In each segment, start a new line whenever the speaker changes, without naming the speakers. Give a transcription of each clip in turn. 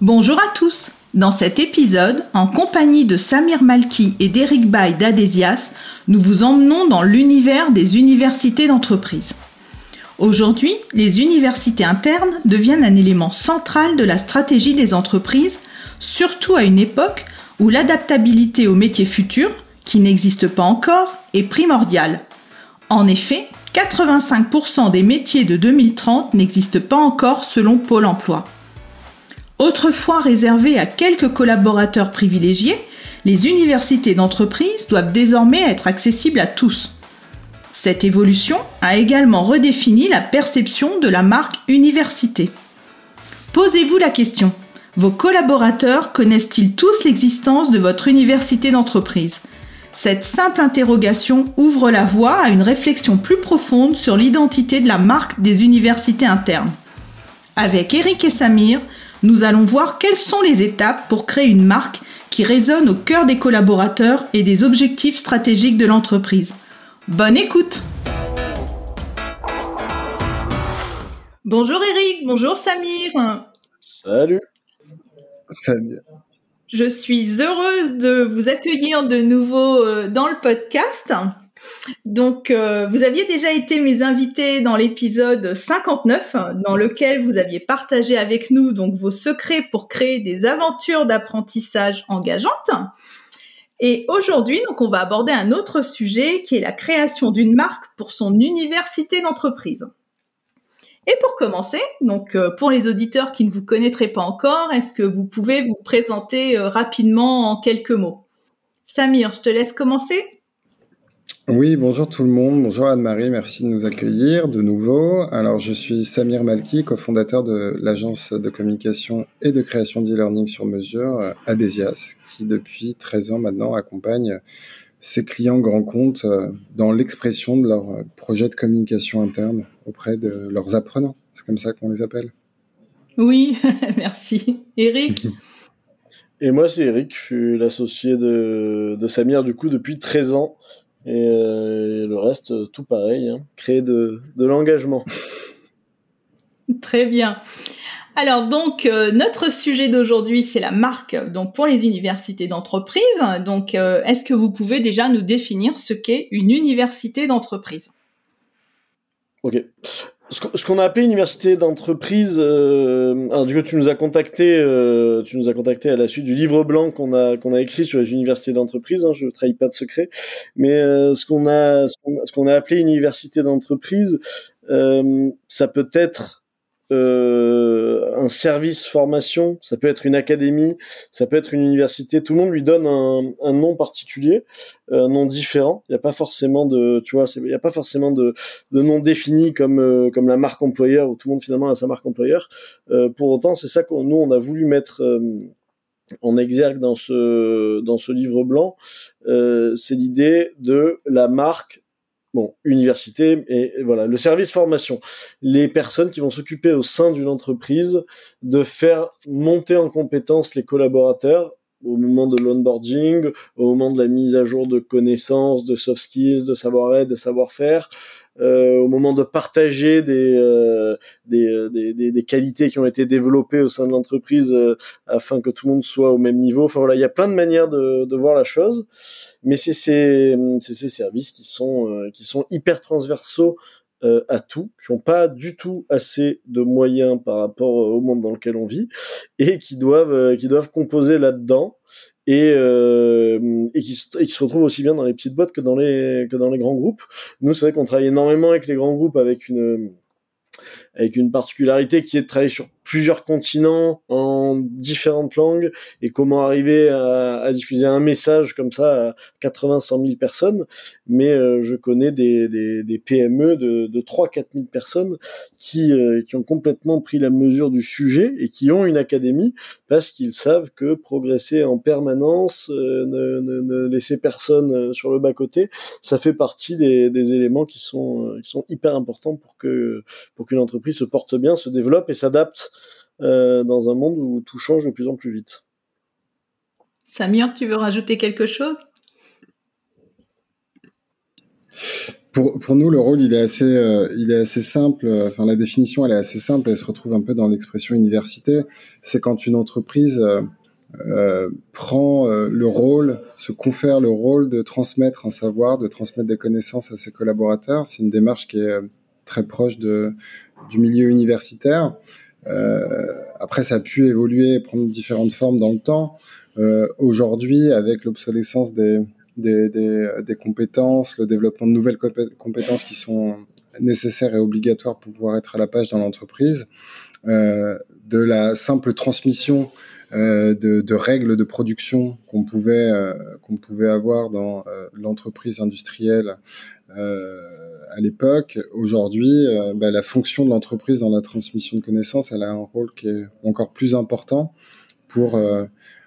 Bonjour à tous Dans cet épisode, en compagnie de Samir Malki et d'Eric Bay d'Adesias, nous vous emmenons dans l'univers des universités d'entreprise. Aujourd'hui, les universités internes deviennent un élément central de la stratégie des entreprises, surtout à une époque où l'adaptabilité aux métiers futurs, qui n'existent pas encore, est primordiale. En effet, 85% des métiers de 2030 n'existent pas encore selon Pôle Emploi. Autrefois réservées à quelques collaborateurs privilégiés, les universités d'entreprise doivent désormais être accessibles à tous. Cette évolution a également redéfini la perception de la marque université. Posez-vous la question, vos collaborateurs connaissent-ils tous l'existence de votre université d'entreprise? Cette simple interrogation ouvre la voie à une réflexion plus profonde sur l'identité de la marque des universités internes. Avec Eric et Samir, nous allons voir quelles sont les étapes pour créer une marque qui résonne au cœur des collaborateurs et des objectifs stratégiques de l'entreprise. Bonne écoute Bonjour Eric, bonjour Samir.
Salut.
Salut.
Je suis heureuse de vous accueillir de nouveau euh, dans le podcast. Donc, euh, vous aviez déjà été mes invités dans l'épisode 59, dans lequel vous aviez partagé avec nous donc vos secrets pour créer des aventures d'apprentissage engageantes. Et aujourd'hui, donc, on va aborder un autre sujet qui est la création d'une marque pour son université d'entreprise. Et pour commencer, donc euh, pour les auditeurs qui ne vous connaîtraient pas encore, est-ce que vous pouvez vous présenter euh, rapidement en quelques mots? Samir, je te laisse commencer.
Oui, bonjour tout le monde. Bonjour Anne-Marie, merci de nous accueillir de nouveau. Alors, je suis Samir Malki, cofondateur de l'agence de communication et de création d'e-learning sur mesure, euh, Adesias, qui depuis 13 ans maintenant accompagne ses clients grands comptes euh, dans l'expression de leurs euh, projets de communication interne auprès de leurs apprenants. C'est comme ça qu'on les appelle.
Oui, merci. Eric
Et moi, c'est Eric, je suis l'associé de, de Samir, du coup, depuis 13 ans. Et, le reste, tout pareil, hein. créer de, de l'engagement.
Très bien. Alors donc euh, notre sujet d'aujourd'hui c'est la marque donc pour les universités d'entreprise. Donc euh, est-ce que vous pouvez déjà nous définir ce qu'est une université d'entreprise?
Ok ce qu'on a appelé université d'entreprise, euh, alors du coup tu nous as contacté, euh, tu nous as contacté à la suite du livre blanc qu'on a qu'on a écrit sur les universités d'entreprise. Hein, je ne trahis pas de secret, mais euh, ce qu'on a ce qu'on a appelé université d'entreprise, euh, ça peut être euh, un service formation, ça peut être une académie, ça peut être une université. Tout le monde lui donne un, nom particulier, euh, un nom différent. Il n'y a pas forcément de, tu vois, il n'y a pas forcément de, nom défini comme euh, comme la marque employeur où tout le monde finalement a sa marque employeur. Euh, pour autant, c'est ça qu'on nous on a voulu mettre en exergue dans ce livre blanc. c'est l'idée de la marque bon, université et, voilà, le service formation, les personnes qui vont s'occuper au sein d'une entreprise de faire monter en compétence les collaborateurs au moment de l'onboarding, au moment de la mise à jour de connaissances, de soft skills, de savoir-être, de savoir-faire, euh, au moment de partager des, euh, des, des, des, qualités qui ont été développées au sein de l'entreprise euh, afin que tout le monde soit au même niveau. Enfin voilà, il y a plein de manières de, de voir la chose, mais c'est ces, ces services qui sont, euh, qui sont hyper transversaux euh, à tout, qui n'ont pas du tout assez de moyens par rapport au monde dans lequel on vit, et qui doivent, qui doivent composer là-dedans et, euh, et, qui, se retrouvent aussi bien dans les petites boîtes que dans les que dans les grands groupes. Nous, c'est vrai qu'on travaille énormément avec les grands groupes avec une avec une particularité qui est de travailler sur plusieurs continents en différentes langues et comment arriver à, à diffuser un message comme ça à 80 100 000 personnes. Mais euh, je connais des, des, des PME de, de 3 4 000 personnes qui euh, qui ont complètement pris la mesure du sujet et qui ont une académie parce qu'ils savent que progresser en permanence euh, ne, ne, ne, laisser personne sur le bas côté ça fait partie des, des éléments qui sont qui sont hyper importants pour que pour qu'une entreprise se porte bien se développe et s'adapte euh, dans un monde où tout change de plus en plus vite.
Samir, tu veux rajouter quelque chose?
Pour, pour, nous, le rôle, il est assez, euh, il est assez simple. Enfin, la définition, elle est assez simple. Elle se retrouve un peu dans l'expression université. C'est quand une entreprise euh, euh prend euh, le rôle, se confère le rôle de transmettre un savoir, de transmettre des connaissances à ses collaborateurs. C'est une démarche qui est très proche de, du milieu universitaire. Euh, après, ça a pu évoluer et prendre différentes formes dans le temps. Euh, Aujourd'hui, avec l'obsolescence des, des, des, des, compétences, le développement de nouvelles compétences qui sont nécessaires et obligatoires pour pouvoir être à la page dans l'entreprise, euh, de la simple transmission euh, de, de, règles de production qu'on pouvait euh, qu'on pouvait avoir dans euh, l'entreprise industrielle à l'époque. Aujourd'hui, bah, la fonction de l'entreprise dans la transmission de connaissances, elle a un rôle qui est encore plus important pour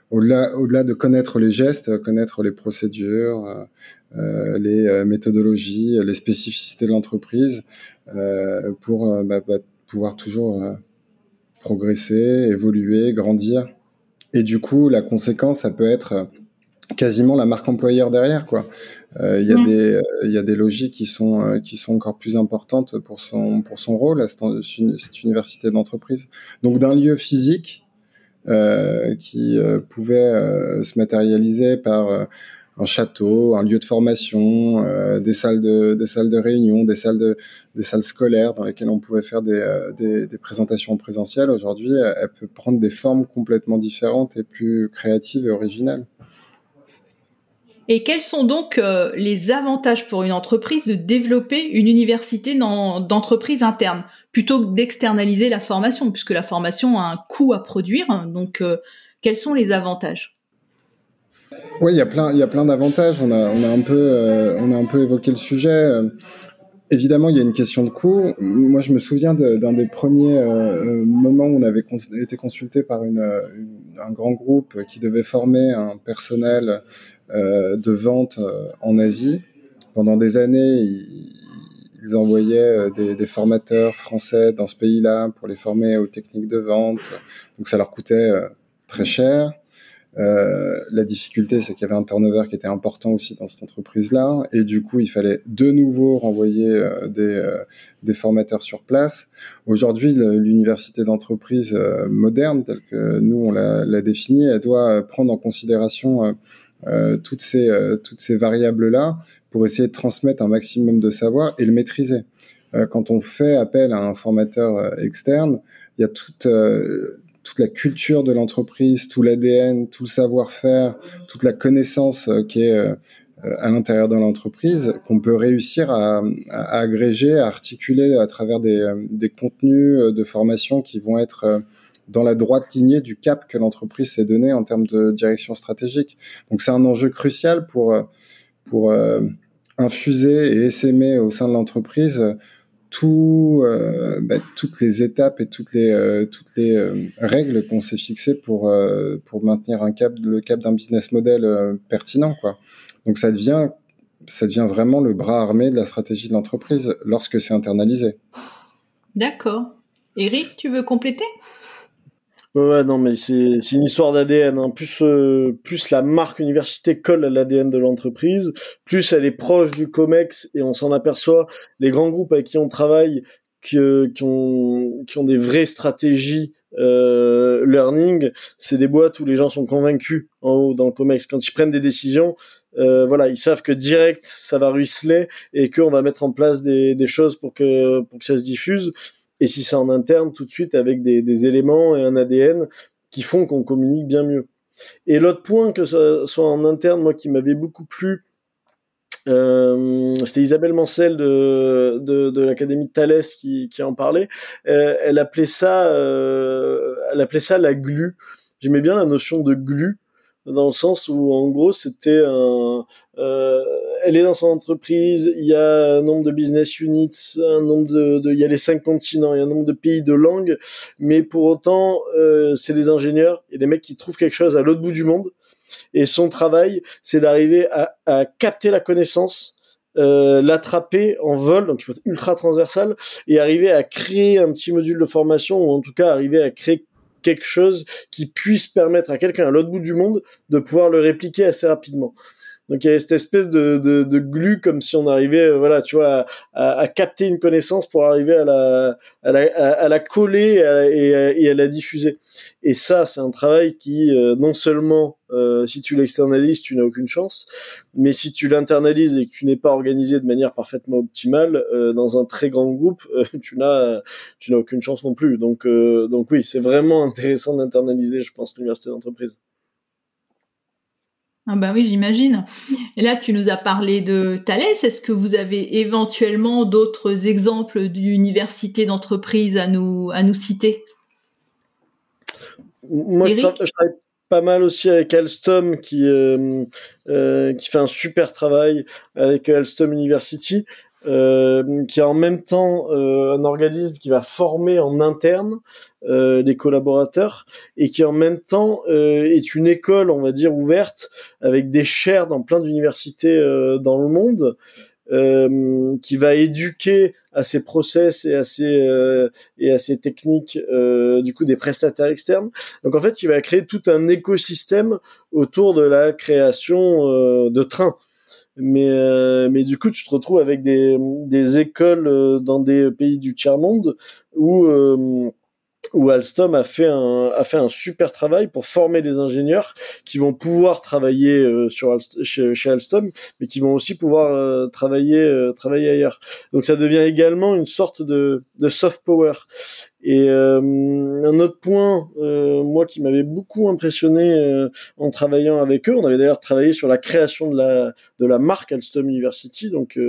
au-delà au-delà de connaître les gestes, connaître les procédures, les méthodologies, les spécificités de l'entreprise, pour bah, bah, pouvoir toujours progresser, évoluer, grandir et du coup, la conséquence, ça peut être euh, quasiment la marque employeur derrière, quoi. Euh, il y a des euh, il y a des logiques qui sont qui sont encore plus importantes pour son pour son rôle à cette, cette université d'entreprise. Donc d'un lieu physique euh, qui pouvait se matérialiser par un château, un lieu de formation, euh, des salles de des réunion, des salles scolaires dans lesquelles on pouvait faire des euh, des, des, présentations présentielles. Aujourd'hui, elle peut prendre des formes complètement différentes et plus créatives et originales.
Et quels sont donc euh, les avantages pour une entreprise de développer une université d'entreprise interne plutôt que d'externaliser la formation, puisque la formation a un coût à produire. Donc, quels sont les avantages?
Oui, il y a plein, il y a plein d'avantages. On a, on a un peu, euh, on a un peu évoqué le sujet. Euh, évidemment, il y a une question de coût. Moi, je me souviens d'un des premiers euh, moments où on avait été consulté par une, un grand groupe qui devait former un personnel de vente en Asie. Pendant des années, ils, envoyaient des, formateurs français dans ce pays-là pour les former aux techniques de vente. Donc, ça leur coûtait très cher. Euh, la difficulté, c'est qu'il y avait un turnover qui était important aussi dans cette entreprise-là, et du coup, il fallait de nouveau renvoyer euh, des, euh, des, formateurs sur place. Aujourd'hui, l'université d'entreprise euh, moderne, telle que nous on l'a définie, elle doit prendre en considération toutes ces toutes ces variables-là pour essayer de transmettre un maximum de savoir et le maîtriser. quand on fait appel à un formateur externe, il y a toute toute la culture de l'entreprise, tout l'ADN, tout le savoir-faire, toute la connaissance euh, qui est euh, à l'intérieur de l'entreprise qu'on peut réussir à, agréger, à articuler à travers des, euh, des, contenus de formation qui vont être dans la droite lignée du cap que l'entreprise s'est donné en termes de direction stratégique. Donc c'est un enjeu crucial pour, pour infuser et essaimer au sein de l'entreprise tout, euh, bah, toutes les étapes et toutes les, euh, toutes les euh, règles qu'on s'est fixées pour, pour maintenir un cap, le cap d'un business model pertinent. Quoi. Donc ça devient, ça devient vraiment le bras armé de la stratégie de l'entreprise lorsque c'est internalisé.
D'accord. Eric, tu veux compléter?
Ouais, non, mais c'est c'est une histoire d'ADN. Hein. Plus euh, plus la marque université colle à l'ADN de l'entreprise, plus elle est proche du Comex et on s'en aperçoit. Les grands groupes avec qui on travaille, qui, euh, qui ont qui ont des vraies stratégies euh, learning, c'est des boîtes où les gens sont convaincus en haut dans le Comex. Quand ils prennent des décisions, euh, voilà, ils savent que direct ça va ruisseler et qu'on va mettre en place des, des choses pour que pour que ça se diffuse et si c'est en interne, tout de suite avec des, éléments et un ADN qui font qu'on communique bien mieux. Et l'autre point, que ça soit en interne, moi qui m'avait beaucoup plu, euh, c'était Isabelle Mancel de, de, de l'académie de Thalès qui, qui en parlait. Euh, elle appelait ça, euh, elle appelait ça la glu. J'aimais bien la notion de glu dans le sens où en gros c'était un, euh, elle est dans son entreprise, il y a un nombre de business units, un nombre de, il y a les cinq continents, il y a un nombre de pays, de langues, mais pour autant euh, c'est des ingénieurs et des mecs qui trouvent quelque chose à l'autre bout du monde. Et son travail, c'est d'arriver à, à, capter la connaissance, euh, l'attraper en vol, donc il faut être ultra transversal, et arriver à créer un petit module de formation, ou en tout cas arriver à créer quelque chose qui puisse permettre à quelqu'un à l'autre bout du monde de pouvoir le répliquer assez rapidement. Donc il y a cette espèce de, de, de glu comme si on arrivait, euh, voilà, tu vois, à, à, capter une connaissance pour arriver à la, à la, à, la coller et à, et, à, la diffuser. Et ça, c'est un travail qui, euh, non seulement, euh, si tu l'externalises, tu n'as aucune chance, mais si tu l'internalises et que tu n'es pas organisé de manière parfaitement optimale euh, dans un très grand groupe, tu n'as, tu n'as aucune chance non plus. Donc, donc oui, c'est vraiment intéressant d'internaliser, je pense, l'université d'entreprise.
Ah bah oui, j'imagine. Et là, tu nous as parlé de Thalès. Est-ce que vous avez éventuellement d'autres exemples d'universités d'entreprise à nous, à nous citer?
Moi, je, travaille pas mal aussi avec Alstom qui, euh, euh, qui fait un super travail avec Alstom University. Euh, qui est en même temps euh, un organisme qui va former en interne euh, des collaborateurs et qui en même temps euh, est une école, on va dire, ouverte avec des chaires dans plein d'universités dans le monde. qui va éduquer à ces process et à ces et à ces techniques du coup des prestataires externes. Donc en fait, il va créer tout un écosystème autour de la création de trains mais euh, mais du coup tu te retrouves avec des des écoles euh, dans des pays du tiers monde où euh, où Alstom a fait un a fait un super travail pour former des ingénieurs qui vont pouvoir travailler euh, sur chez, chez, Alstom, mais qui vont aussi pouvoir euh, travailler euh, travailler ailleurs. Donc ça devient également une sorte de de soft power. Et un autre point, moi qui m'avait beaucoup impressionné en travaillant avec eux, on avait d'ailleurs travaillé sur la création de la de la marque Alstom University, donc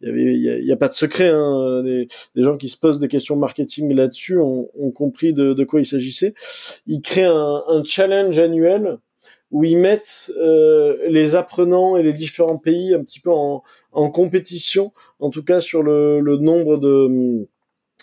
il y avait il y a, pas de secret hein, des, gens qui se posent des questions marketing là-dessus ont, ont, compris de, de quoi il s'agissait. Ils créent un, un, challenge annuel où ils mettent euh, les apprenants et les différents pays un petit peu en, en compétition en tout cas sur le, le nombre de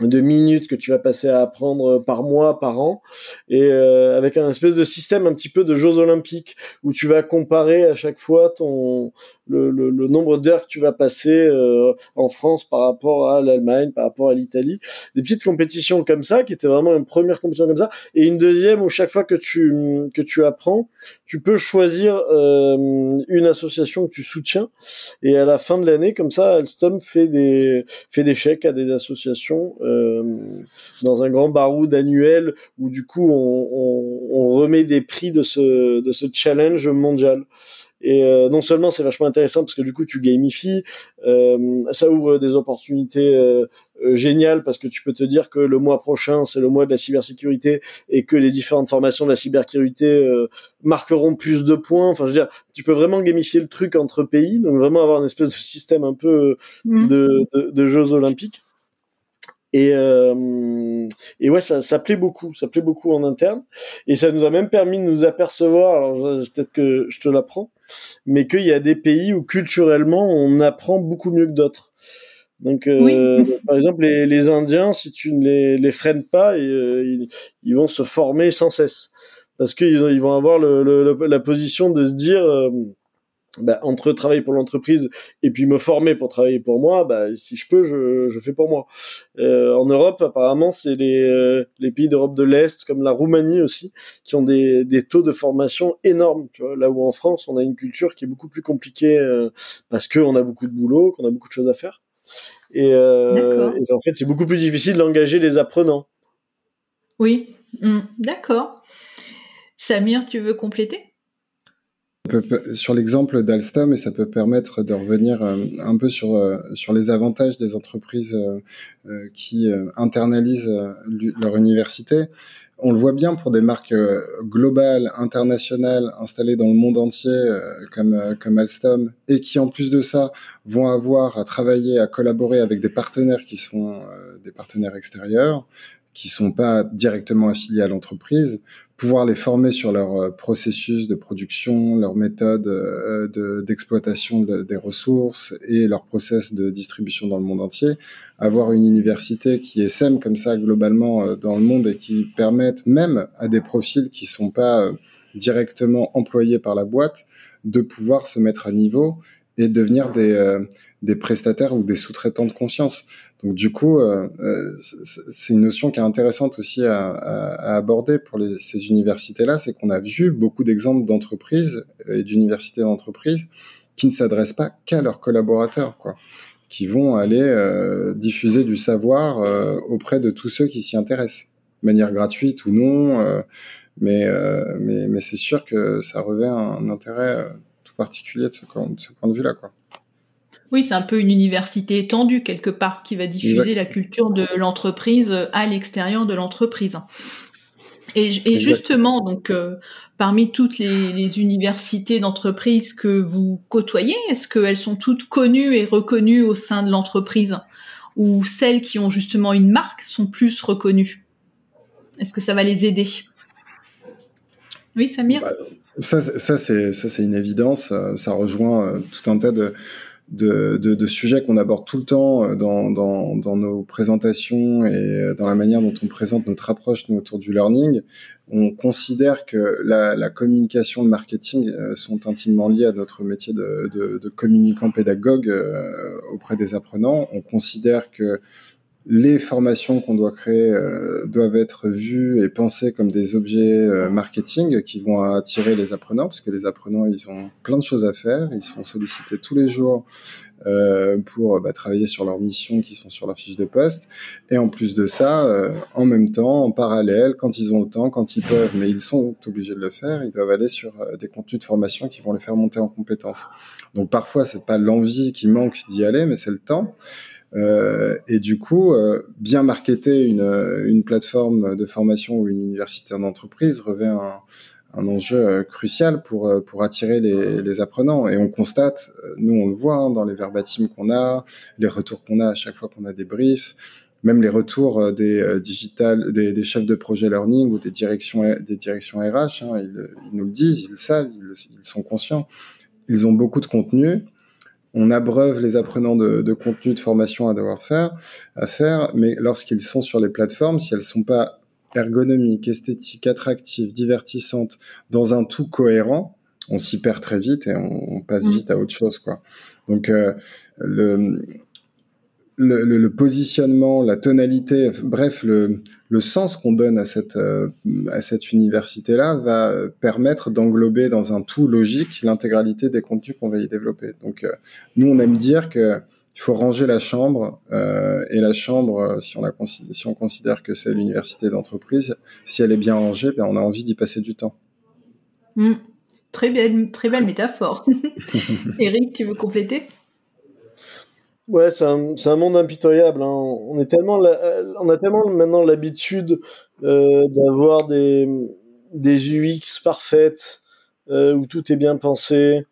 de minutes que tu vas passer à apprendre par mois, par an, et euh, avec un espèce de système un petit peu de Jeux olympiques où tu vas comparer à chaque fois ton le, le, le nombre d'heures que tu vas passer euh, en France par rapport à l'Allemagne, par rapport à l'Italie, des petites compétitions comme ça qui étaient vraiment une première compétition comme ça. Et une deuxième où chaque fois que tu que tu apprends, tu peux choisir euh, une association que tu soutiens. Et à la fin de l'année comme ça, Alstom fait des fait des chèques à des associations euh, dans un grand baroud annuel où du coup on, on, on, remet des prix de ce de ce challenge mondial. Et euh, non seulement c'est vachement intéressant parce que du coup tu gamifies, euh, ça ouvre des opportunités euh, géniales parce que tu peux te dire que le mois prochain c'est le mois de la cybersécurité et que les différentes formations de la cybersécurité marqueront plus de points. Enfin, je veux dire, tu peux vraiment gamifier le truc entre pays, donc vraiment avoir une espèce de système un peu mmh. de, de, de jeux olympiques. Et, euh, et ouais, ça, ça plaît beaucoup, ça plaît beaucoup en interne. Et ça nous a même permis de nous apercevoir, alors peut-être que je te l'apprends, mais qu'il y a des pays où culturellement on apprend beaucoup mieux que d'autres. Donc, euh, par exemple, les, les, Indiens, si tu ne les, les freines pas, euh, ils, ils, vont se former sans cesse. Parce qu'ils ils vont avoir le, le, la position de se dire euh, bah, entre travailler pour l'entreprise et puis me former pour travailler pour moi, bah, si je peux, je, je fais pour moi. Euh, en Europe, apparemment, c'est les, euh, les pays d'Europe de l'Est, comme la Roumanie aussi, qui ont des, des taux de formation énormes. Tu vois, là où en France, on a une culture qui est beaucoup plus compliquée euh, parce qu'on a beaucoup de boulot, qu'on a beaucoup de choses à faire. Et, euh, et en fait, c'est beaucoup plus difficile d'engager les apprenants.
Oui, mmh. d'accord. Samir, tu veux compléter?
Sur l'exemple d'Alstom, et ça peut permettre de revenir euh, un peu sur, euh, sur les avantages des entreprises euh, qui internalisent leur université. On le voit bien pour des marques globales, internationales, installées dans le monde entier, comme, comme Alstom, et qui en plus de ça vont avoir à travailler, à collaborer avec des partenaires qui sont des partenaires extérieurs, qui sont pas directement affiliés à l'entreprise pouvoir les former sur leur euh, processus de production, leur méthode euh, d'exploitation des ressources et leur process de distribution dans le monde entier. Avoir une université qui SEM comme ça globalement euh, dans le monde et qui permette même à des profils qui sont pas directement employés par la boîte de pouvoir se mettre à niveau et devenir des, des prestataires ou des sous-traitants de confiance. Donc du coup, euh, euh, c'est une notion qui est intéressante aussi à, aborder pour les, ces universités-là, c'est qu'on a vu beaucoup d'exemples d'entreprises et d'universités d'entreprises qui ne s'adressent pas qu'à leurs collaborateurs, quoi, qui vont aller euh, diffuser du savoir auprès de tous ceux qui s'y intéressent, de manière gratuite ou non, mais, mais, mais c'est sûr que ça revêt un, intérêt tout particulier de ce, de ce point de vue-là, quoi.
Oui, c'est un peu une université étendue quelque part qui va diffuser la culture de l'entreprise à l'extérieur de l'entreprise. Et, justement, donc, euh, parmi toutes les, universités d'entreprise que vous côtoyez, est-ce qu'elles sont toutes connues et reconnues au sein de l'entreprise? Ou celles qui ont justement une marque sont plus reconnues? Est-ce que ça va les aider? Oui, Samir? Bah,
Ça, ça c'est une évidence. Ça rejoint euh, tout un tas de de, de, sujets qu'on aborde tout le temps euh, dans, dans, dans, nos présentations et euh, dans la manière dont on présente notre approche autour du learning, on considère que la, communication, le marketing euh, sont intimement liés à notre métier de, de, de communicant pédagogue auprès des apprenants. On considère que les formations qu'on doit créer euh, doivent être vues et pensées comme des objets euh, marketing qui vont attirer les apprenants, parce que les apprenants, ils ont plein de choses à faire, ils sont sollicités tous les jours euh, pour bah, travailler sur leurs missions qui sont sur leur fiche de poste. Et en plus de ça, en même temps, en parallèle, quand ils ont le temps, quand ils peuvent, mais ils sont obligés de le faire, ils doivent aller sur des contenus de formation qui vont les faire monter en compétences. Donc parfois, c'est pas l'envie qui manque d'y aller, mais c'est le temps. Euh, et du coup, euh, bien marketer une, une plateforme de formation ou une université d'entreprise revêt un, un enjeu euh, crucial pour pour attirer les, les, apprenants. Et on constate, nous on le voit hein, dans les verbatims qu'on a, les retours qu'on a à chaque fois qu'on a des briefs, même les retours des digital, des, des, chefs de projet learning ou des directions des directions RH, hein, ils, ils, nous le disent, ils le savent, ils, ils sont conscients. Ils ont beaucoup de contenu, on abreuve les apprenants de, de contenu de formation à devoir faire, à faire, mais lorsqu'ils sont sur les plateformes, si elles sont pas ergonomiques, esthétiques, attractives, divertissantes, dans un tout cohérent, on s'y perd très vite et on, passe mmh. vite à autre chose, quoi. Donc euh, le, le, le, positionnement, la tonalité, bref, le, le sens qu'on donne à cette, euh, à cette université-là va permettre d'englober dans un tout logique l'intégralité des contenus qu'on va y développer. Donc, euh, nous, on aime dire que il faut ranger la chambre euh, et la chambre, si on, a, si on considère que c'est l'université d'entreprise, si elle est bien rangée, ben on a envie d'y passer du temps.
Mmh. Très belle, très belle métaphore. Eric, tu veux compléter?
Ouais, c'est un, un, monde impitoyable. Hein. On est tellement, on a tellement maintenant l'habitude euh, d'avoir des, des UX parfaites euh, où tout est bien pensé,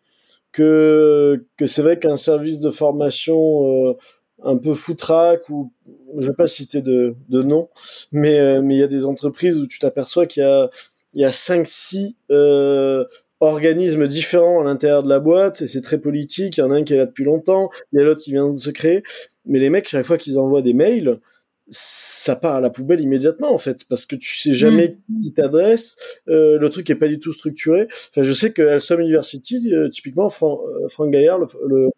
que que c'est vrai qu'un service de formation euh, un peu foutraque ou je vais pas citer de, de nom, mais euh, mais il y a des entreprises où tu t'aperçois qu'il y a il y a cinq six euh, organismes différents à l'intérieur de la boîte et c'est très politique. Il y en a un qui est là depuis longtemps, il y a l'autre qui vient de se créer. Mais les mecs, chaque fois qu'ils envoient des mails, ça part à la poubelle immédiatement en fait parce que tu sais jamais mm. qui t'adresse euh, le truc est pas du tout structuré enfin je sais que Alstom University euh, typiquement Franck euh, Gaillard le,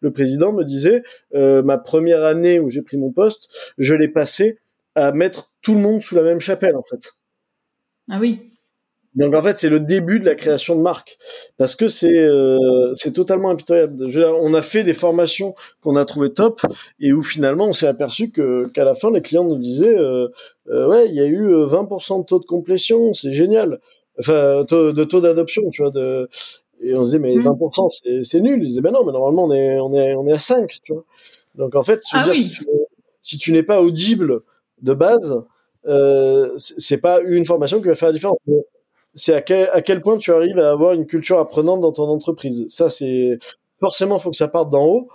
le, président me disait euh, ma première année où j'ai pris mon poste je l'ai passé à mettre tout le monde sous la même chapelle en fait
ah oui
donc en fait, c'est le début de la création de marque parce que c'est euh, c'est totalement impitoyable. on a fait des formations qu'on a trouvé top et où finalement on s'est aperçu que qu'à la fin les clients nous disaient euh, euh, ouais il y a eu 20% de taux de complétion, c'est génial. Enfin de taux d'adoption, tu vois. De... Et on se disait, mais 20%, mm. c'est nul. Ils disaient, ben non, mais normalement, on est, on est, on est à 5, tu vois. Donc, en fait, ah dire, si tu n'es pas audible de base, euh, c'est pas une formation qui va faire la différence. C'est à quel, point tu arrives à avoir une culture apprenante dans ton entreprise. Ça, c'est forcément, faut que ça parte d'en haut,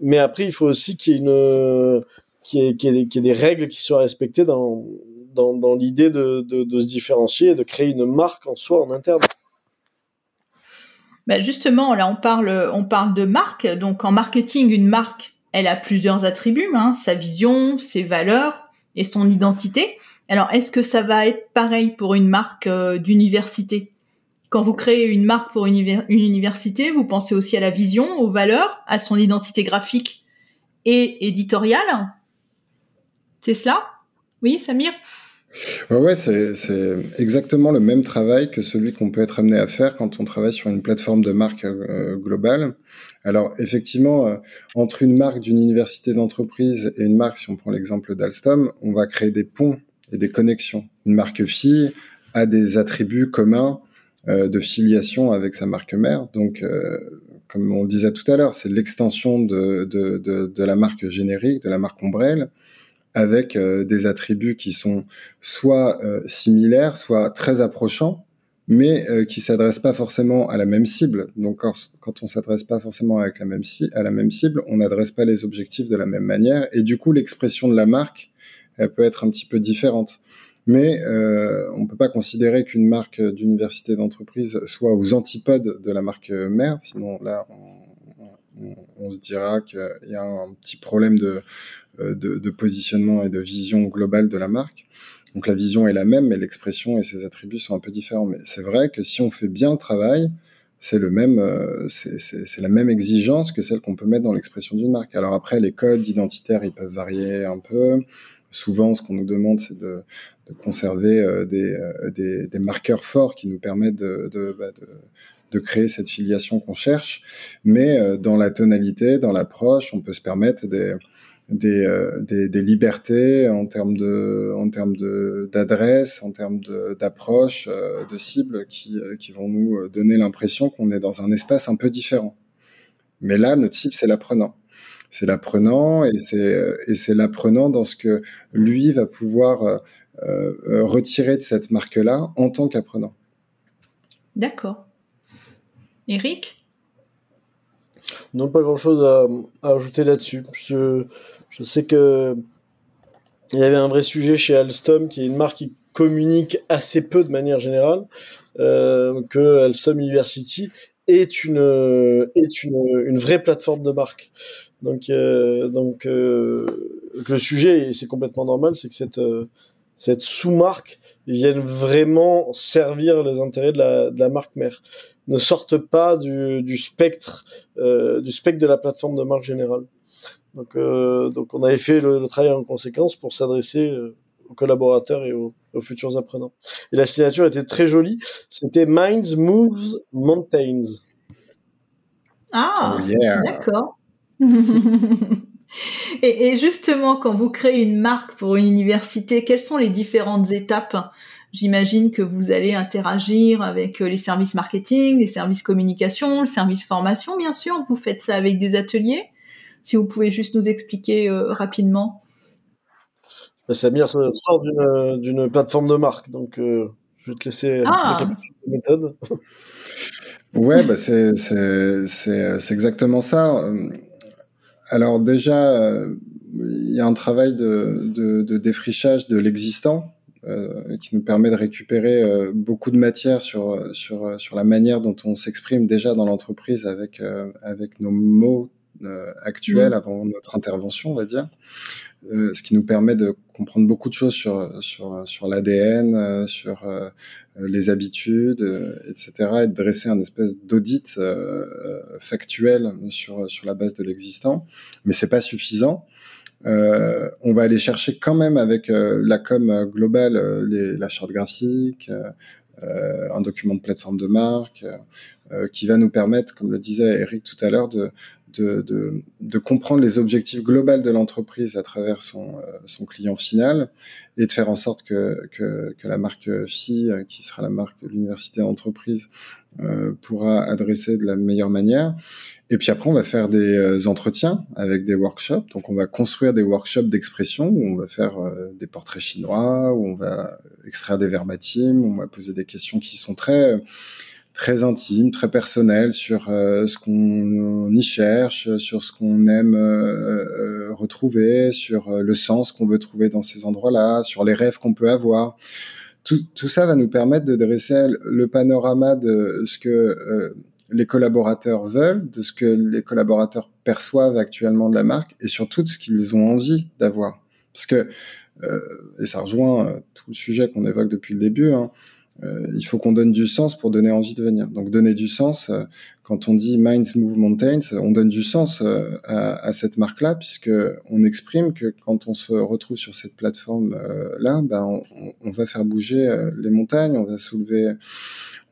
mais après, il faut aussi qu'il y ait une, qu'il y, ait des règles qui soient respectées dans, dans, dans l'idée de, de, de, se différencier et de créer une marque en soi en interne.
Ben justement, là, on parle, on parle de marque. Donc, en marketing, une marque, elle a plusieurs attributs, hein, sa vision, ses valeurs et son identité. Alors, est-ce que ça va être pareil pour une marque euh, d'université? Quand vous créez une marque pour une, université, vous pensez aussi à la vision, aux valeurs, à son identité graphique et éditoriale? C'est cela? Oui, Samir?
Ouais, c'est exactement le même travail que celui qu'on peut être amené à faire quand on travaille sur une plateforme de marque euh, globale. Alors effectivement, euh, entre une marque d'une université d'entreprise et une marque, si on prend l'exemple d'Alstom, on va créer des ponts et des connexions. Une marque fille a des attributs communs euh, de filiation avec sa marque mère. Donc, euh, comme on disait tout à l'heure, c'est l'extension de, de, de, de, la marque générique, de la marque ombrelle, avec euh, des attributs qui sont soit similaires, soit très approchants, mais qui s'adressent pas forcément à la même cible. Donc, quand on s'adresse pas forcément avec la même à la même cible, on n'adresse pas les objectifs de la même manière, et du coup, l'expression de la marque elle peut être un petit peu différente. Mais euh, on ne peut pas considérer qu'une marque d'université d'entreprise soit aux antipodes de la marque mère, sinon là, on, se dira qu'il y a un petit problème de, de, de, positionnement et de vision globale de la marque. Donc la vision est la même, mais l'expression et ses attributs sont un peu différents. Mais c'est vrai que si on fait bien le travail, c'est le même, euh, c'est la même exigence que celle qu'on peut mettre dans l'expression d'une marque. Alors après, les codes identitaires, ils peuvent varier un peu souvent, ce qu'on nous demande, c'est de, de, conserver euh, des, euh, des, des, marqueurs forts qui nous permettent de, de, bah, de créer cette filiation qu'on cherche. Mais euh, dans la tonalité, dans l'approche, on peut se permettre des, des, des, des, libertés en termes de en termes de d'adresse, en termes d'approche, de, de cible, qui, qui vont nous donner l'impression qu'on est dans un espace un peu différent. Mais là, notre cible, c'est l'apprenant c'est l'apprenant et c'est et c'est l'apprenant dans ce que lui va pouvoir euh, euh, retirer de cette marque-là en tant qu'apprenant.
D'accord. Eric
Non, pas grand-chose à, ajouter là-dessus. Je, je sais que il y avait un vrai sujet chez Alstom, qui est une marque qui communique assez peu de manière générale, euh, que Alstom University est une est une, une vraie plateforme de marque. Donc, euh, donc euh, le sujet, et c'est complètement normal, c'est que cette, euh, cette sous-marque vienne vraiment servir les intérêts de la, de la marque mère. Ne sortent pas du, du spectre, euh, du spectre de la plateforme de marque générale. Donc, euh, donc on avait fait le, le travail en conséquence pour s'adresser aux collaborateurs et aux, aux, futurs apprenants. Et la signature était très jolie. C'était Minds Moves Mountains.
Ah, oh d'accord. et, justement, quand vous créez une marque pour une université, quelles sont les différentes étapes? J'imagine que vous allez interagir avec euh, les services marketing, les services communication, le service formation, bien sûr. Vous faites ça avec des ateliers. Si vous pouvez juste nous expliquer euh, rapidement.
Bah, Samir sort d'une plateforme de marque, donc euh, je vais te laisser ah. la méthode.
ouais, bah c'est exactement ça. Alors déjà, euh, il y a un travail de, de, de défrichage de l'existant euh, qui nous permet de récupérer euh, beaucoup de matière sur, sur, sur la manière dont on s'exprime déjà dans l'entreprise avec, avec nos mots actuels mmh. avant notre intervention, on va dire. Euh, ce qui nous permet de comprendre beaucoup de choses sur sur sur l'ADN, euh, sur euh, les habitudes, etc., et de dresser un espèce d'audit factuel sur sur la base de l'existant. Mais c'est pas suffisant. On va aller chercher quand même avec la com globale la charte graphique, un document de plateforme de marque, qui va nous permettre, comme le disait Eric tout à l'heure, de, de, de, de, comprendre les objectifs globaux de l'entreprise à travers son, euh, son client final et de faire en sorte que, que, que la marque FI, euh, qui sera la marque de l'université d'entreprise, euh, pourra adresser de la meilleure manière. Et puis après, on va faire des euh, entretiens avec des workshops. Donc, on va construire des workshops d'expression où on va faire des portraits chinois, où on va extraire des verbatims, où on va poser des questions qui sont très très intime, très personnel sur euh, ce qu'on y cherche, sur ce qu'on aime euh, euh, retrouver, sur le sens qu'on veut trouver dans ces endroits-là, sur les rêves qu'on peut avoir. Tout, tout, ça va nous permettre de dresser le panorama de ce que les collaborateurs veulent, de ce que les collaborateurs perçoivent actuellement de la marque et surtout de ce qu'ils ont envie d'avoir. Parce que, et ça rejoint tout le sujet qu'on évoque depuis le début, hein, euh, il faut qu'on donne du sens pour donner envie de venir. Donc donner du sens, euh, quand on dit Minds Move Mountains, on donne du sens euh, à, à, cette marque-là, puisque on exprime que quand on se retrouve sur cette plateforme-là, ben on, on, va faire bouger les montagnes, on va soulever,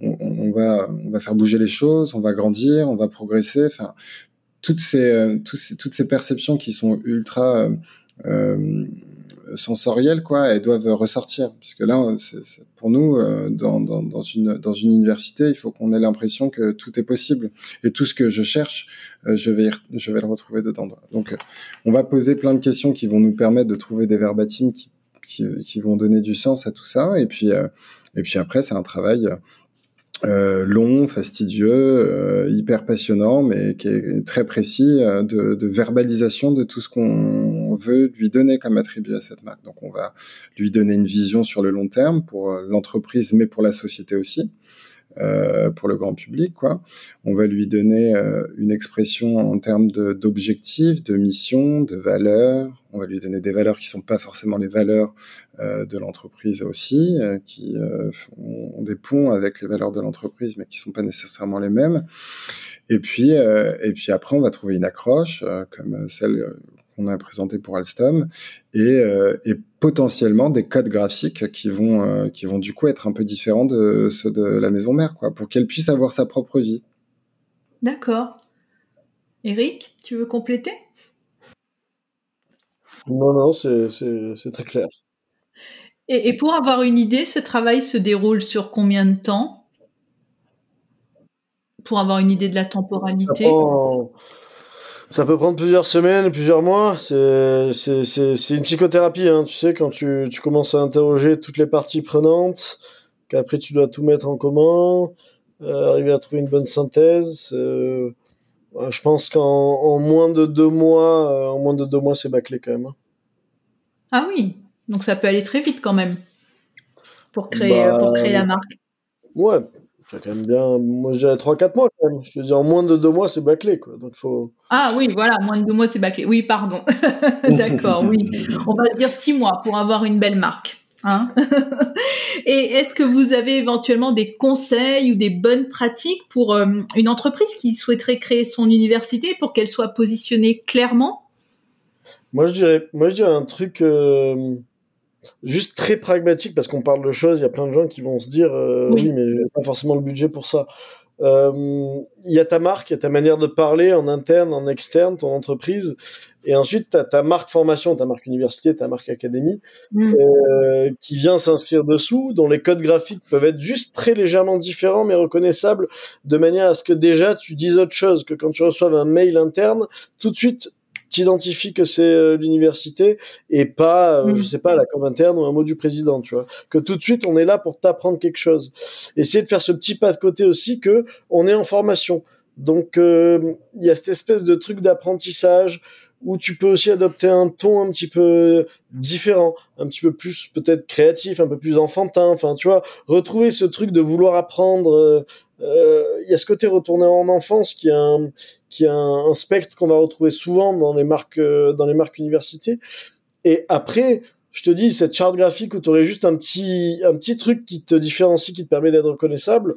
on, on, va, on va faire bouger les choses, on va grandir, on va progresser. Enfin, toutes ces, toutes ces, toutes ces perceptions qui sont ultra euh, sensorielles, quoi, elles doivent ressortir. Parce que là, pour nous, euh, dans, dans, une, dans une université, il faut qu'on ait l'impression que tout est possible. Et tout ce que je cherche, euh, je, vais, je vais le retrouver dedans. Donc, euh, on va poser plein de questions qui vont nous permettre de trouver des verbatims qui, qui, vont donner du sens à tout ça. Et puis, et puis après, c'est un travail long, fastidieux, hyper passionnant, mais qui est très précis de, verbalisation de tout ce qu'on veut lui donner comme attribut à cette marque. Donc on va lui donner une vision sur le long terme pour l'entreprise, mais pour la société aussi. Euh, pour le grand public, quoi. On va lui donner euh, une expression en termes d'objectifs, de, mission, de valeurs. On va lui donner des valeurs qui sont pas forcément les valeurs euh, de l'entreprise aussi, qui font des ponts avec les valeurs de l'entreprise, mais qui sont pas nécessairement les mêmes. Et puis, et puis après, on va trouver une accroche comme celle qu'on a présenté pour Alstom et, euh, et, potentiellement des codes graphiques qui vont euh, qui vont du coup être un peu différents de ceux de la maison mère quoi pour qu'elle puisse avoir sa propre vie.
D'accord. Eric, tu veux compléter?
Non non, c'est très clair.
Et, et, pour avoir une idée, ce travail se déroule sur combien de temps? Pour avoir une idée de la temporalité?
Ça peut prendre plusieurs semaines, plusieurs mois. C'est, c'est, c'est, c'est une psychothérapie, hein. Tu sais, quand tu, tu commences à interroger toutes les parties prenantes, qu'après tu dois tout mettre en commun, euh, arriver à trouver une bonne synthèse. Euh, je pense qu'en en moins de deux mois, euh, en moins de deux mois, c'est bâclé quand même. Hein.
Ah oui, donc ça peut aller très vite quand même pour créer, bah, pour créer la marque.
Ouais, quand même bien. Moi, je dirais 3-4 mois quand même. Je te dis, en moins de 2 mois, c'est bâclé, quoi. Donc, faut.
Ah oui, voilà, moins de 2 mois, c'est bâclé. Oui, pardon. D'accord, oui. On va dire 6 mois pour avoir une belle marque. Hein Et est-ce que vous avez éventuellement des conseils ou des bonnes pratiques pour euh, une entreprise qui souhaiterait créer son université pour qu'elle soit positionnée clairement?
Moi, je dirais, moi, je dirais un truc. Euh juste très pragmatique parce qu'on parle de choses, il y a plein de gens qui vont se dire euh, oui. mais j'ai pas forcément le budget pour ça. Euh, il y a ta marque, il y a ta manière de parler en interne, en externe, ton entreprise, et ensuite tu as ta marque formation, ta marque université, ta marque académie, mm. euh, qui vient s'inscrire dessous, dont les codes graphiques peuvent être juste très légèrement différents mais reconnaissables, de manière à ce que déjà tu dises autre chose, que quand tu reçoives un mail interne, tout de suite t'identifies que c'est euh, l'université et pas, euh, mm. je sais pas, la com interne ou un mot du président, tu vois. Que tout de suite, on est là pour t'apprendre quelque chose. Essayer de faire ce petit pas de côté aussi que on est en formation. Donc, euh, il y a cette espèce de truc d'apprentissage où tu peux aussi adopter un ton un petit peu différent, un petit peu plus peut-être créatif, un peu plus enfantin. Enfin, tu vois, retrouver ce truc de vouloir apprendre. Il y a ce côté retourner en enfance qui est un, qui est un, spectre qu'on va retrouver souvent dans les marques euh, dans les marques universités. Et après, je te dis cette charte graphique où tu aurais juste un petit un petit truc qui te différencie, qui te permet d'être reconnaissable.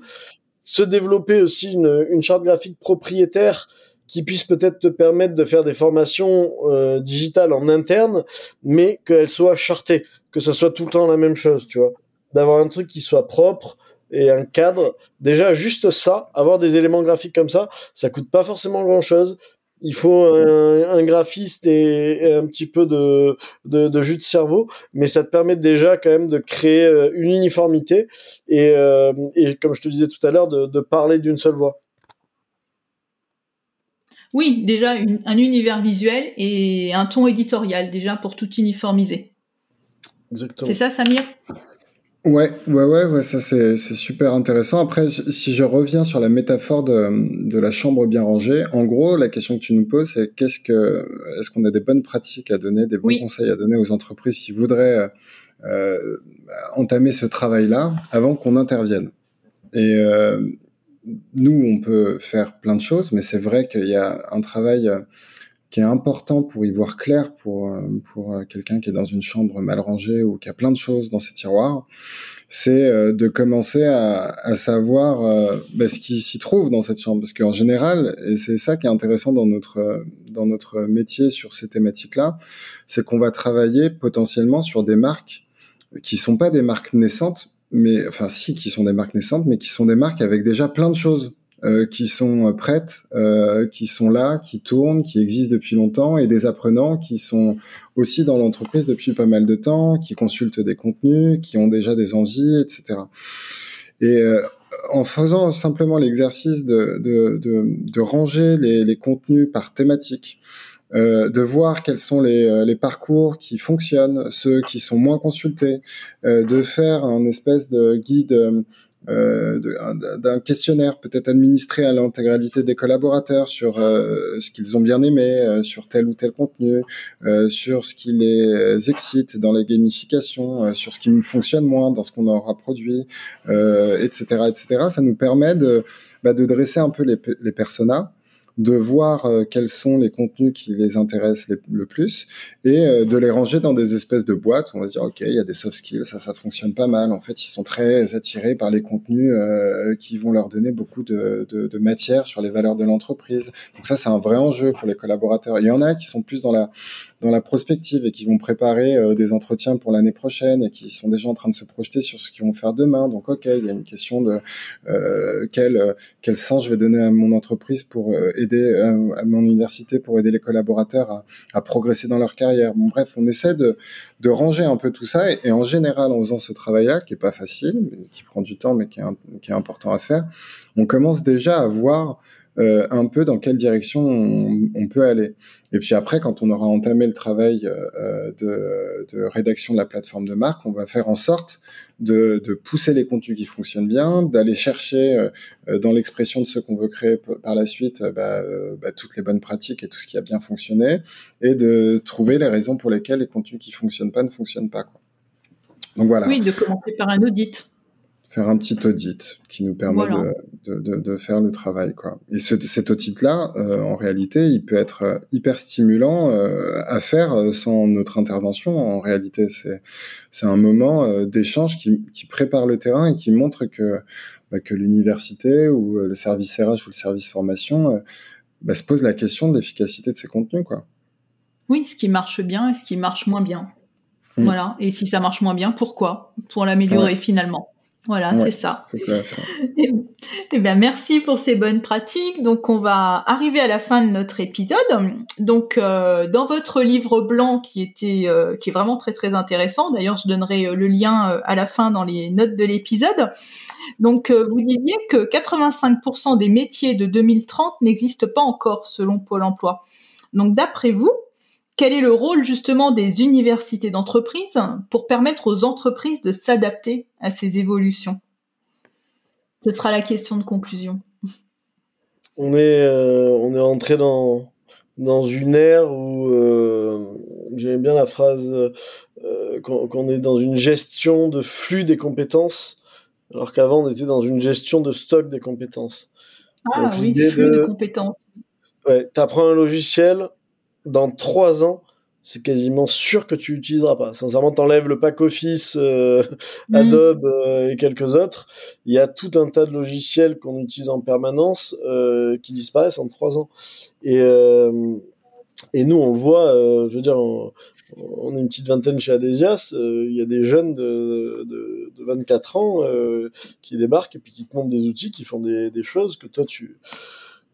Se développer aussi une, une charte graphique propriétaire qui puisse peut-être te permettre de faire des formations euh, digitales en interne, mais qu'elle soit chartée, que ça soit tout le temps la même chose, tu vois. D'avoir un truc qui soit propre, et un cadre. Déjà, juste ça, avoir des éléments graphiques comme ça, ça coûte pas forcément grand chose. il faut un, graphiste et, un petit peu de, de, jus de cerveau, mais ça te permet déjà quand même de créer une uniformité et, et comme je te disais tout à l'heure, de, de parler d'une seule voix.
Oui, déjà un univers visuel et un ton éditorial déjà pour tout uniformiser.
Exactement.
C'est ça, Samir?
Ouais, ouais, ouais, ouais, ça c'est super intéressant. Après, si je reviens sur la métaphore de, de la chambre bien rangée, en gros, la question que tu nous poses, c'est qu'est-ce que, est-ce qu'on a des bonnes pratiques à donner, des bons conseils à donner aux entreprises qui voudraient euh, entamer ce travail-là avant qu'on intervienne? Et euh, nous, on peut faire plein de choses, mais c'est vrai qu'il y a un travail euh, qui est important pour y voir clair pour euh, pour euh, quelqu'un qui est dans une chambre mal rangée ou qui a plein de choses dans ses tiroirs, c'est de commencer à, à savoir bah, ce qui s'y trouve dans cette chambre, parce qu'en général, et c'est ça qui est intéressant dans notre dans notre métier sur ces thématiques-là, c'est qu'on va travailler potentiellement sur des marques qui sont pas des marques naissantes, mais enfin si, qui sont des marques naissantes, mais qui sont des marques avec déjà plein de choses euh, qui sont prêtes, euh, qui sont là, qui tournent, qui existent depuis longtemps, et des apprenants qui sont aussi dans l'entreprise depuis pas mal de temps, qui consultent des contenus, qui ont déjà des envies, etc. Et euh, en faisant simplement l'exercice de, de, de, de, ranger les, les contenus par thématique, euh, de voir quels sont les, euh, les, parcours qui fonctionnent, ceux qui sont moins consultés, euh, de faire un espèce de guide euh, d'un questionnaire peut-être administré à l'intégralité des collaborateurs sur ce qu'ils ont bien aimé, sur tel ou tel contenu, sur ce qui les excite dans les gamifications, sur ce qui fonctionne moins dans ce qu'on aura produit, etc., etc. Ça nous permet de, bah, de dresser un peu les, les personas de voir euh, quels sont les contenus qui les intéressent le plus et euh, de les ranger dans des espèces de boîtes où on va se dire ok il y a des soft skills ça ça fonctionne pas mal. En fait ils sont très attirés par les contenus euh, qui vont leur donner beaucoup de, de, de matière sur les valeurs de l'entreprise. Donc ça c'est un vrai enjeu pour les collaborateurs. Il y en a qui sont plus dans la dans la prospective et qui vont préparer euh, des entretiens pour l'année prochaine et qui sont déjà en train de se projeter sur ce qu'ils vont faire demain. Donc, ok, il y a une question de euh, quel quel sens je vais donner à mon entreprise pour euh, aider à, mon université pour aider les collaborateurs à, progresser dans leur carrière. Bref, on essaie de ranger un peu tout ça et, en général, en faisant ce travail-là, qui est pas facile, qui prend du temps, mais qui est, important à faire, on commence déjà à voir euh, un peu dans quelle direction on, peut aller. Et puis après, quand on aura entamé le travail euh, de, rédaction de la plateforme de marque, on va faire en sorte de, pousser les contenus qui fonctionnent bien, d'aller chercher euh, dans l'expression de ce qu'on veut créer par la suite bah, bah, toutes les bonnes pratiques et tout ce qui a bien fonctionné, et de trouver les raisons pour lesquelles les contenus qui fonctionnent pas ne fonctionnent pas.
Donc voilà. Oui, de commencer par un audit
faire un petit audit qui nous permet de, de, de, faire le travail quoi. Et ce, cet audit là, euh, en réalité, il peut être euh, hyper stimulant euh, à faire sans notre intervention. En réalité, c'est un moment d'échange qui, qui prépare le terrain et qui montre que bah, que l'université ou le service RH ou le service formation bah, se pose la question de l'efficacité de ces contenus quoi.
Oui, ce qui marche bien et ce qui marche moins bien. Mm. Voilà. Et si ça marche moins bien, pourquoi? Pour l'améliorer finalement. Voilà, c'est ça. Et, eh bien, merci pour ces bonnes pratiques. Donc, on va arriver à la fin de notre épisode. Donc, euh, dans votre livre blanc qui était, euh, qui est vraiment très très intéressant. D'ailleurs, je donnerai euh, le lien à la fin dans les notes de l'épisode. Donc, vous disiez que 85% des métiers de 2030 n'existent pas encore selon Pôle Emploi. Donc, d'après vous, quel est le rôle justement des universités d'entreprise pour permettre aux entreprises de s'adapter à ces évolutions? Ce sera la question de conclusion.
On est, euh, on est entré dans, dans une ère où euh, j'aime bien la phrase euh, qu'on est dans une gestion de flux des compétences, alors qu'avant on était dans une gestion de stock des compétences.
Ah oui, flux de, de compétences.
Ouais, t'apprends un logiciel, dans trois ans, c'est quasiment sûr que tu utiliseras pas. Sincèrement, t'enlèves le pack Office, euh, mm. Adobe euh, et quelques autres. Il y a tout un tas de logiciels qu'on utilise en permanence euh, qui disparaissent en trois ans. Et et nous, on voit, je veux dire, on, est une petite vingtaine chez Adesias. Il y a des jeunes de, de, de 24 ans qui débarquent et puis qui te montrent des outils, qui font des, des choses que toi tu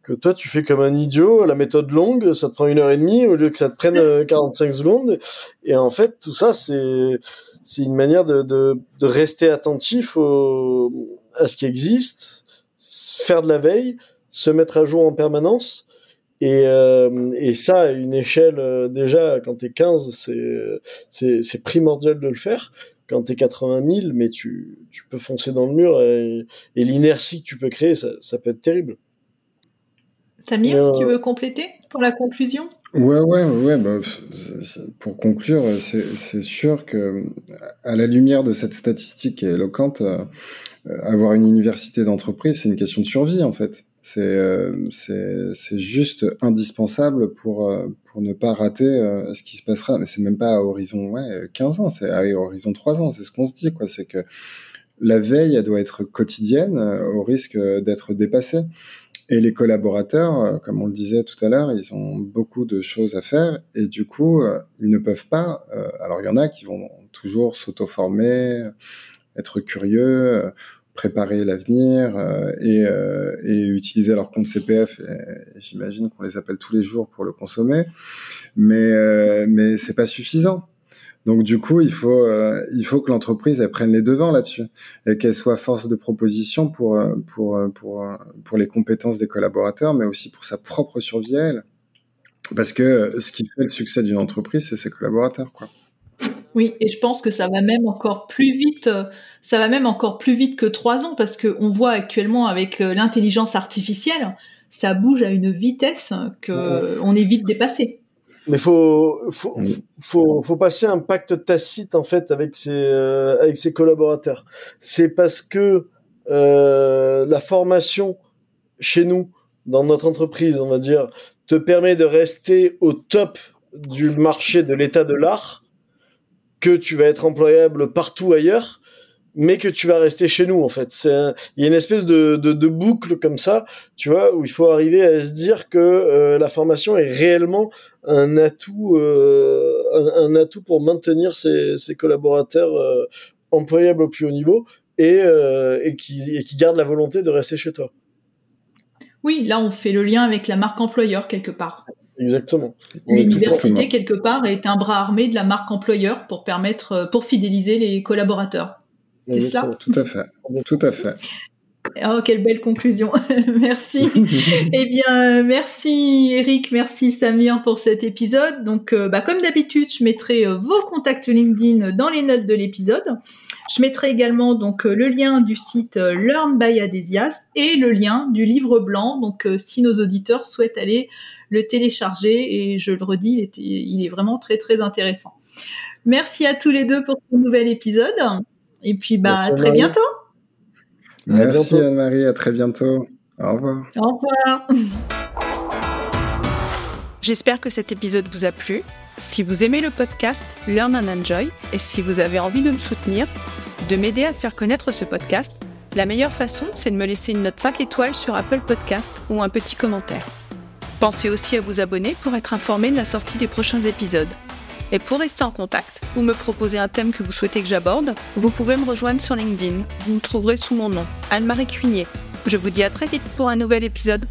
que toi tu fais comme un idiot, la méthode longue, ça te prend une heure et demie au lieu que ça te prenne 45 secondes. Et en fait, tout ça, c'est c'est une manière de, de, de rester attentif au, à ce qui existe, faire de la veille, se mettre à jour en permanence. Et, euh, et ça, à une échelle, euh, déjà, quand t'es 15, c'est, c'est, c'est primordial de le faire. Quand t'es 80 000, mais tu, tu peux foncer dans le mur et, et l'inertie que tu peux créer, ça, ça peut être terrible.
Samir, euh... tu veux compléter pour la conclusion?
Ouais, ouais, ouais. Bah, pour conclure, c'est sûr que, à la lumière de cette statistique éloquente, euh, avoir une université d'entreprise, c'est une question de survie en fait. C'est euh, c'est juste indispensable pour euh, pour ne pas rater euh, ce qui se passera. Mais c'est même pas à horizon ouais 15 ans, c'est à horizon 3 ans. C'est ce qu'on se dit quoi. C'est que la veille, elle doit être quotidienne au risque d'être dépassée. Et les collaborateurs, euh, comme on le disait tout à l'heure, ils ont beaucoup de choses à faire et du coup, euh, ils ne peuvent pas. Euh, alors, il y en a qui vont toujours s'auto-former, être curieux, préparer l'avenir et, et, utiliser leur compte CPF. J'imagine qu'on les appelle tous les jours pour le consommer, mais mais c'est pas suffisant. Donc du coup, il faut euh, il faut que l'entreprise elle prenne les devants là-dessus et qu'elle soit force de proposition pour euh, pour euh, pour pour les compétences des collaborateurs, mais aussi pour sa propre survie à elle. Parce que ce qui fait le succès d'une entreprise, c'est ses collaborateurs, quoi.
Oui, et je pense que ça va même encore plus vite. Ça va même encore plus vite que trois ans parce que on voit actuellement avec l'intelligence artificielle, ça bouge à une vitesse que on est vite dépassé.
Mais faut faut, faut faut passer un pacte tacite en fait avec ses euh, avec ses collaborateurs. C'est parce que euh, la formation chez nous dans notre entreprise, on va dire, te permet de rester au top du marché de l'état de l'art que tu vas être employable partout ailleurs mais que tu vas rester chez nous en fait. C'est il y a une espèce de, de, de, boucle comme ça, tu vois, où il faut arriver à se dire que euh, la formation est réellement un atout, euh, un, atout pour maintenir ses, ses collaborateurs euh, employables au plus haut niveau et, et, qui, et qui gardent la volonté de rester chez toi.
Oui, là on fait le lien avec la marque employeur quelque part.
Exactement.
L'université quelque part est un bras armé de la marque employeur pour permettre, pour fidéliser les collaborateurs.
Tout à fait. Tout à fait.
Oh, quelle belle conclusion. merci. eh bien, merci Eric, merci Samir pour cet épisode. Donc, euh, bah, comme d'habitude, je mettrai euh, vos contacts LinkedIn dans les notes de l'épisode. Je mettrai également donc euh, le lien du site Learn by Adesias et le lien du livre blanc. Donc, si nos auditeurs souhaitent aller le télécharger, et je le redis, il est, il est vraiment très très intéressant. Merci à tous les deux pour ce nouvel épisode. Et puis, bah, à très bientôt.
Merci Anne-Marie, à très bientôt. Au revoir.
Au revoir.
J'espère que cet épisode vous a plu. Si vous aimez le podcast Learn and Enjoy et si vous avez envie de me soutenir, de m'aider à faire connaître ce podcast, la meilleure façon, c'est de me laisser une note 5 étoiles sur Apple Podcast ou un petit commentaire. Pensez aussi à vous abonner pour être informé de la sortie des prochains épisodes. Et pour rester en contact ou me proposer un thème que vous souhaitez que j'aborde, vous pouvez me rejoindre sur LinkedIn. Vous me trouverez sous mon nom, Anne-Marie Cuignet. Je vous dis à très vite pour un nouvel épisode.